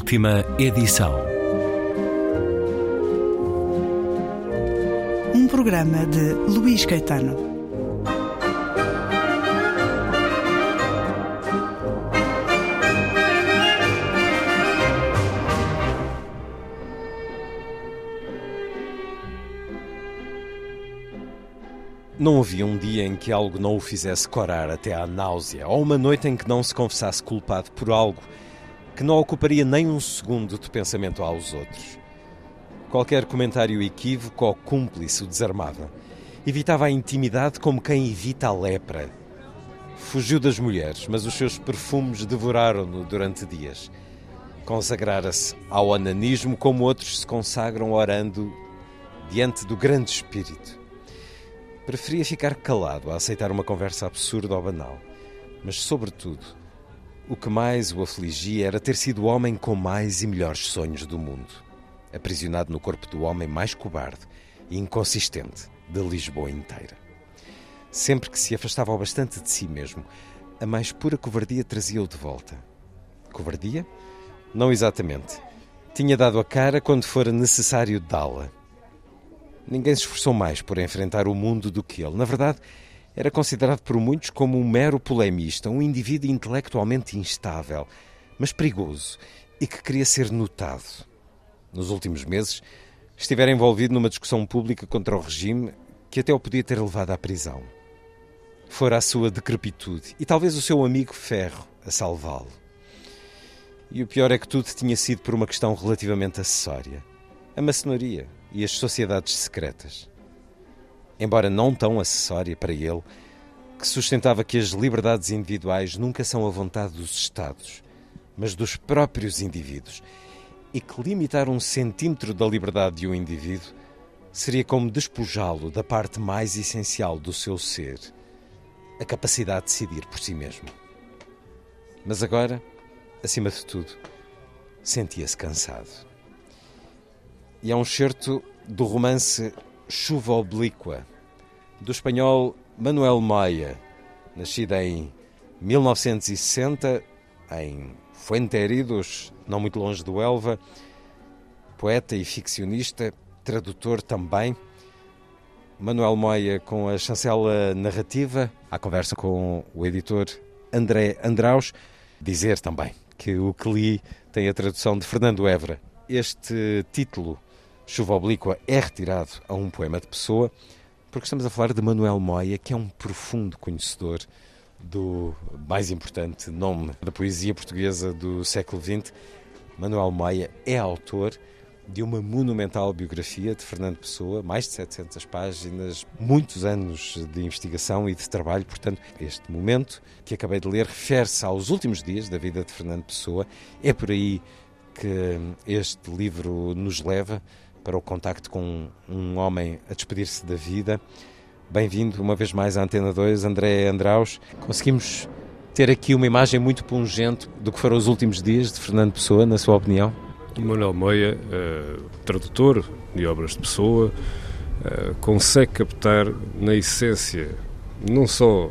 Última edição. Um programa de Luís Caetano. Não havia um dia em que algo não o fizesse corar até à náusea, ou uma noite em que não se confessasse culpado por algo que não ocuparia nem um segundo de pensamento aos outros. Qualquer comentário equívoco ou cúmplice o desarmava. Evitava a intimidade como quem evita a lepra. Fugiu das mulheres, mas os seus perfumes devoraram-no durante dias. Consagrara-se ao onanismo como outros se consagram orando diante do grande espírito. Preferia ficar calado a aceitar uma conversa absurda ou banal, mas, sobretudo, o que mais o afligia era ter sido o homem com mais e melhores sonhos do mundo, aprisionado no corpo do homem mais cobarde e inconsistente de Lisboa inteira. Sempre que se afastava ao bastante de si mesmo, a mais pura covardia trazia-o de volta. Covardia? Não exatamente. Tinha dado a cara quando fora necessário dá-la. Ninguém se esforçou mais por enfrentar o mundo do que ele. Na verdade, era considerado por muitos como um mero polemista, um indivíduo intelectualmente instável, mas perigoso e que queria ser notado. Nos últimos meses, estivera envolvido numa discussão pública contra o regime que até o podia ter levado à prisão. Fora a sua decrepitude e talvez o seu amigo Ferro a salvá-lo. E o pior é que tudo tinha sido por uma questão relativamente acessória: a maçonaria e as sociedades secretas embora não tão acessória para ele, que sustentava que as liberdades individuais nunca são a vontade dos Estados, mas dos próprios indivíduos, e que limitar um centímetro da liberdade de um indivíduo seria como despojá-lo da parte mais essencial do seu ser, a capacidade de decidir por si mesmo. Mas agora, acima de tudo, sentia-se cansado. E é um certo do romance Chuva Oblíqua, do espanhol Manuel Maia, nascido em 1960 em Fuenteridos, não muito longe do Elva, poeta e ficcionista, tradutor também. Manuel Moia com a chancela narrativa, à conversa com o editor André Andraus, dizer também que o que li tem a tradução de Fernando Évora. Este título, Chuva Oblíqua, é retirado a um poema de Pessoa, porque estamos a falar de Manuel Moia, que é um profundo conhecedor do mais importante nome da poesia portuguesa do século XX. Manuel Moia é autor de uma monumental biografia de Fernando Pessoa, mais de 700 páginas, muitos anos de investigação e de trabalho. Portanto, este momento que acabei de ler refere-se aos últimos dias da vida de Fernando Pessoa. É por aí que este livro nos leva para o contacto com um homem a despedir-se da vida. Bem-vindo uma vez mais à Antena 2, André Andraus. Conseguimos ter aqui uma imagem muito pungente do que foram os últimos dias de Fernando Pessoa, na sua opinião? Manuel Moia, uh, tradutor de obras de Pessoa, uh, consegue captar na essência não só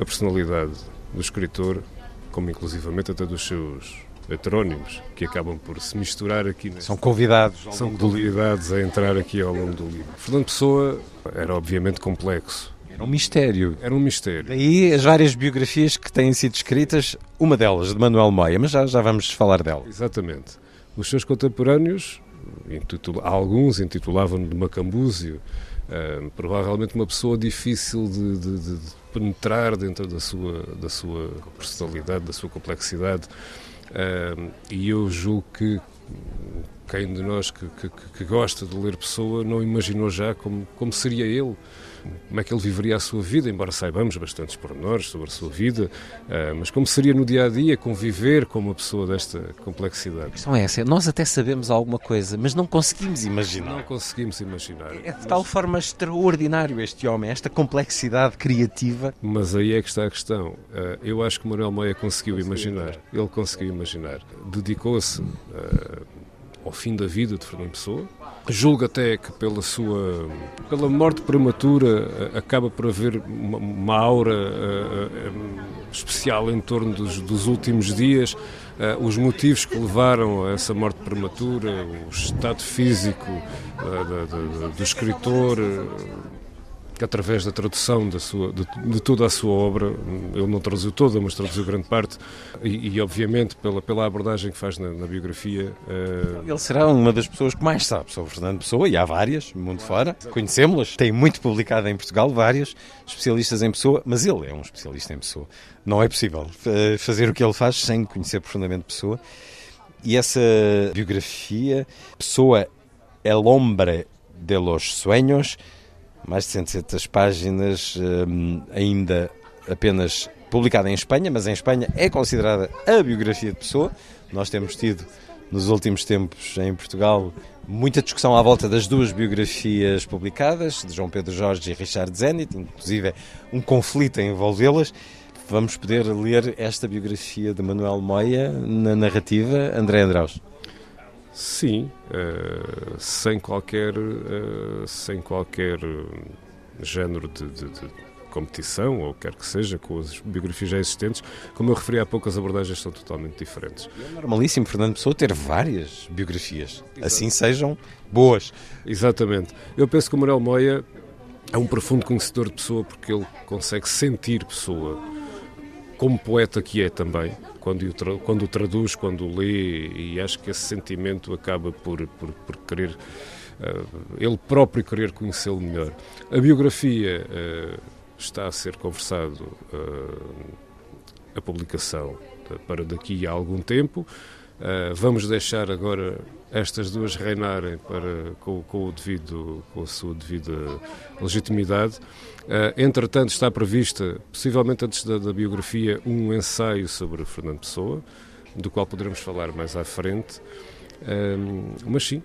a personalidade do escritor, como inclusivamente até dos seus heterónimos que acabam por se misturar aqui. São convidados. São convidados a entrar aqui ao longo do livro. Fernando Pessoa era obviamente complexo. Era um mistério. Era um mistério. Daí as várias biografias que têm sido escritas, uma delas de Manuel Moia, mas já, já vamos falar dela. Exatamente. Os seus contemporâneos, intitula, alguns intitulavam-no de Macambúzio, uh, provavelmente uma pessoa difícil de, de, de penetrar dentro da sua, da sua personalidade, da sua complexidade. E eu julgo que quem de nós que, que, que, gosta de ler Pessoa não imaginou já como, como seria ele como é que ele viveria a sua vida, embora saibamos bastantes pormenores sobre a sua vida, uh, mas como seria no dia a dia conviver com uma pessoa desta complexidade? A questão é essa: nós até sabemos alguma coisa, mas não conseguimos imaginar. Não conseguimos imaginar. É de tal forma extraordinário este homem, esta complexidade criativa. Mas aí é que está a questão. Uh, eu acho que Manuel Moia conseguiu imaginar. Ele conseguiu imaginar. Dedicou-se uh, ao fim da vida de Fernando Pessoa. Julgo até que pela sua pela morte prematura acaba por haver uma, uma aura uh, especial em torno dos, dos últimos dias. Uh, os motivos que levaram a essa morte prematura o estado físico do escritor que através da tradução da sua, de, de, toda a sua obra, ele não traduziu toda, mas traduziu grande parte, e, e obviamente pela, pela abordagem que faz na, na biografia. Uh... Ele será uma das pessoas que mais sabe sobre Fernando Pessoa, e há várias, mundo fora, conhecemos-las, tem muito publicado em Portugal, várias especialistas em Pessoa, mas ele é um especialista em Pessoa. Não é possível eh, fazer o que ele faz sem conhecer profundamente Pessoa. E essa biografia, Pessoa, El Hombre de los Sueños, mais de 160 páginas, hum, ainda apenas publicada em Espanha, mas em Espanha é considerada a biografia de Pessoa. Nós temos tido, nos últimos tempos, em Portugal, muita discussão à volta das duas biografias publicadas, de João Pedro Jorge e Richard Zenit, inclusive um conflito a envolvê-las. Vamos poder ler esta biografia de Manuel Moia na narrativa André Andraus. Sim, uh, sem qualquer, uh, sem qualquer género de, de, de, competição, ou quer que seja, com as biografias já existentes. Como eu referi há pouco, as abordagens são totalmente diferentes. É normalíssimo Fernando Pessoa ter várias biografias, Exato. assim sejam boas. Exatamente. Eu penso que o Manuel Moia é um profundo conhecedor de Pessoa porque ele consegue sentir Pessoa como poeta que é também quando quando o traduz, quando o lê, e acho que esse sentimento acaba por, por, por querer, uh, ele próprio querer conhecê-lo melhor. A biografia uh, está a ser conversado, uh, a publicação, para daqui a algum tempo. vamos deixar agora estas duas reinarem para, com, com, o devido, com a sua devida legitimidade. Uh, entretanto, está prevista, possivelmente antes da, da, biografia, um ensaio sobre Fernando Pessoa, do qual poderemos falar mais à frente. Um, mas sim,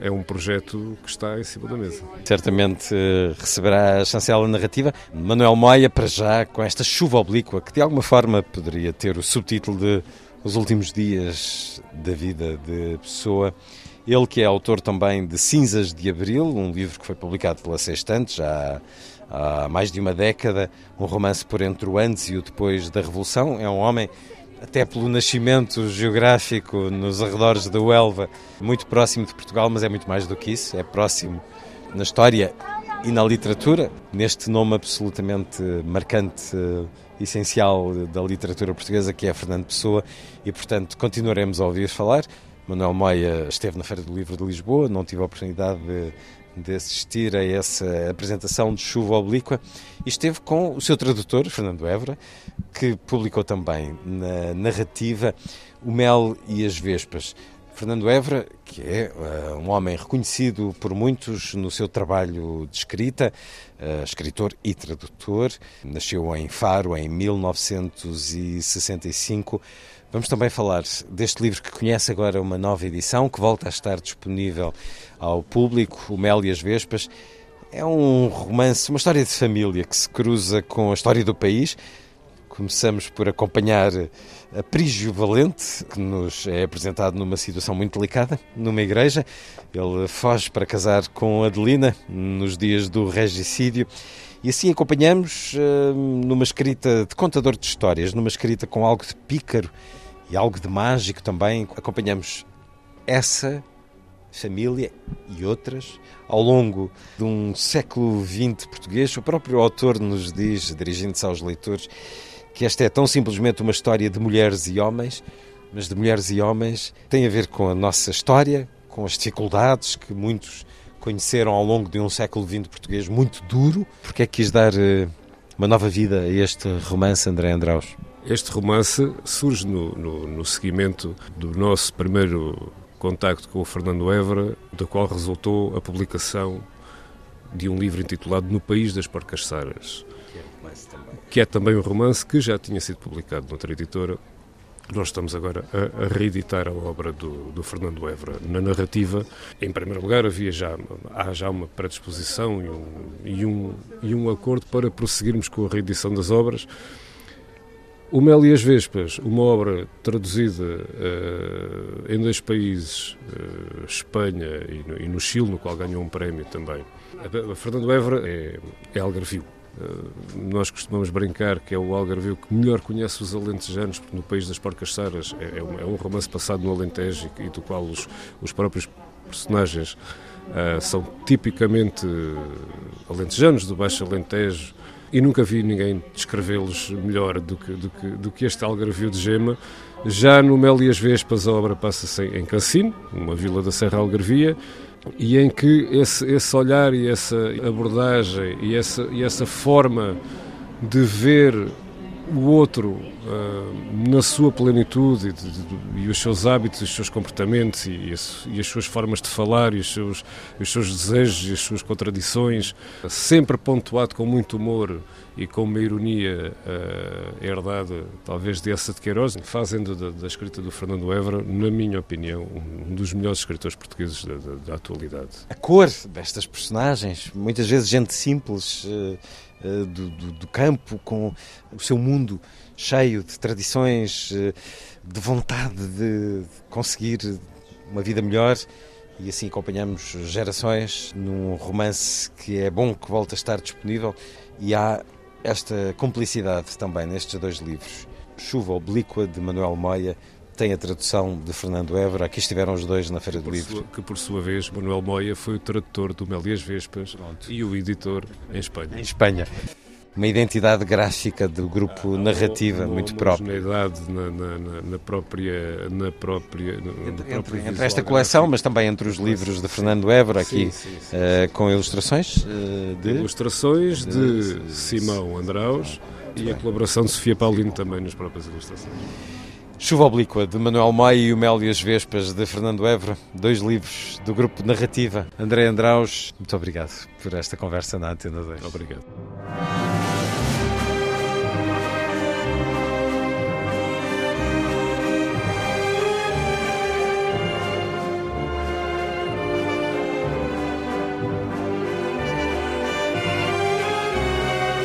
é um projeto que está em cima da mesa. Certamente uh, receberá a chancela narrativa. Manuel Moia, para já, com esta chuva oblíqua, que de alguma forma poderia ter o subtítulo de Os Últimos Dias da Vida de Pessoa. Ele que é autor também de Cinzas de Abril, um livro que foi publicado pela Sextante já há mais de uma década, um romance por entre o antes e o depois da Revolução. É um homem, até pelo nascimento geográfico nos arredores da Uelva, muito próximo de Portugal, mas é muito mais do que isso, é próximo na história e na literatura, neste nome absolutamente marcante, essencial da literatura portuguesa, que é Fernando Pessoa, e portanto continuaremos a ouvir falar. Manuel Moia esteve na Feira do Livro de Lisboa, não tive a oportunidade de de assistir a essa apresentação de Chuva Oblíqua e esteve com o seu tradutor, Fernando Évora, que publicou também na narrativa O Mel e as Vespas. Fernando Évora, que é uh, um homem reconhecido por muitos no seu trabalho de escrita, uh, escritor e tradutor, nasceu em Faro em 1965 Vamos também falar deste livro que conhece agora uma nova edição, que volta a estar disponível ao público, O Mel e as Vespas. É um romance, uma história de família que se cruza com a história do país. Começamos por acompanhar a Prígio Valente, que nos é apresentado numa situação muito delicada, numa igreja. Ele foge para casar com Adelina nos dias do regicídio. E assim acompanhamos uh, numa escrita de contador de histórias, numa escrita com algo de pícaro e algo de mágico também. Acompanhamos essa família e outras ao longo de um século XX português. O próprio autor nos diz, dirigindo-se aos leitores, que esta é tão simplesmente uma história de mulheres e homens, mas de mulheres e homens tem a ver com a nossa história, com as dificuldades que muitos conheceram ao longo de um século XX português muito duro. Porque é que quis dar eh, uma nova vida a este romance, André Andraus? Este romance surge no, no, no seguimento do nosso primeiro contacto com o Fernando Évora, da qual resultou a publicação de um livro intitulado No País das Porcaçaras, que é também um romance que já tinha sido publicado noutra editora. Nós estamos agora a, a reeditar a obra do, do, Fernando Évora. Na narrativa, em primeiro lugar, havia já, há já uma predisposição e um, e, um, e um acordo para prosseguirmos com a reedição das obras O Mel e as Vespas, uma obra traduzida uh, em dois países, uh, Espanha e no, e no, Chile, no qual ganhou um prémio também. A, a Fernando Évora é, é algarvio. Uh, nós costumamos brincar que é o algarvio que melhor conhece os alentejanos, porque no País das Porcas Saras é, é, um, é um, romance passado no Alentejo e, e do qual os, os próprios personagens são tipicamente alentejanos, do Baixo Alentejo, e nunca vi ninguém descrevê-los melhor do que, do, que, do que este algarvio de gema. Já no Mel e as Vespas a obra passa-se em Cancino, uma vila da Serra Algarvia, e em que esse, esse olhar e essa abordagem e essa, e essa forma de ver o outro uh, na sua plenitude e, de, de, e, os seus hábitos, os seus comportamentos e, e as suas formas de falar e os seus, os seus desejos e as suas contradições, sempre pontuado com muito humor e com uma ironia uh, herdada, talvez, de de Queiroz, fazendo da, da, escrita do Fernando Évora, na minha opinião, um dos melhores escritores portugueses da, da, da atualidade. A cor destas personagens, muitas vezes gente simples. Uh eh, do, do, do, campo, com o seu mundo cheio de tradições, de vontade de conseguir uma vida melhor. E assim acompanhamos gerações num romance que é bom que volte a estar disponível. E há esta cumplicidade também nestes dois livros. Chuva Oblíqua, de Manuel Moia, tem a tradução de Fernando Évora. Aqui estiveram os dois na Feira do Livro. Sua, que, por sua vez, Manuel Moia foi o tradutor do Mel e as Vespas Pronto. e o editor em Espanha. Em Espanha. Uma identidade gráfica do grupo ah, narrativa muito própria. Na, na, na, própria. Na própria entre, entre, entre esta coleção, mas também entre os livros de Fernando Évora, aqui sim, sim, sim, uh, com ilustrações uh, de. Ilustrações de, de Simão Andraus e a colaboração de Sofia Paulino também nas próprias ilustrações. Chuva Oblíqua, de Manuel Maia e o Mel e as Vespas, de Fernando Évora, dois livros do grupo Narrativa. André Andraus, muito obrigado por esta conversa na Antena 2. Obrigado.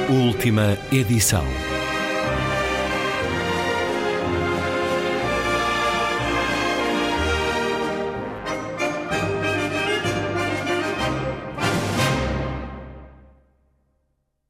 Última edição.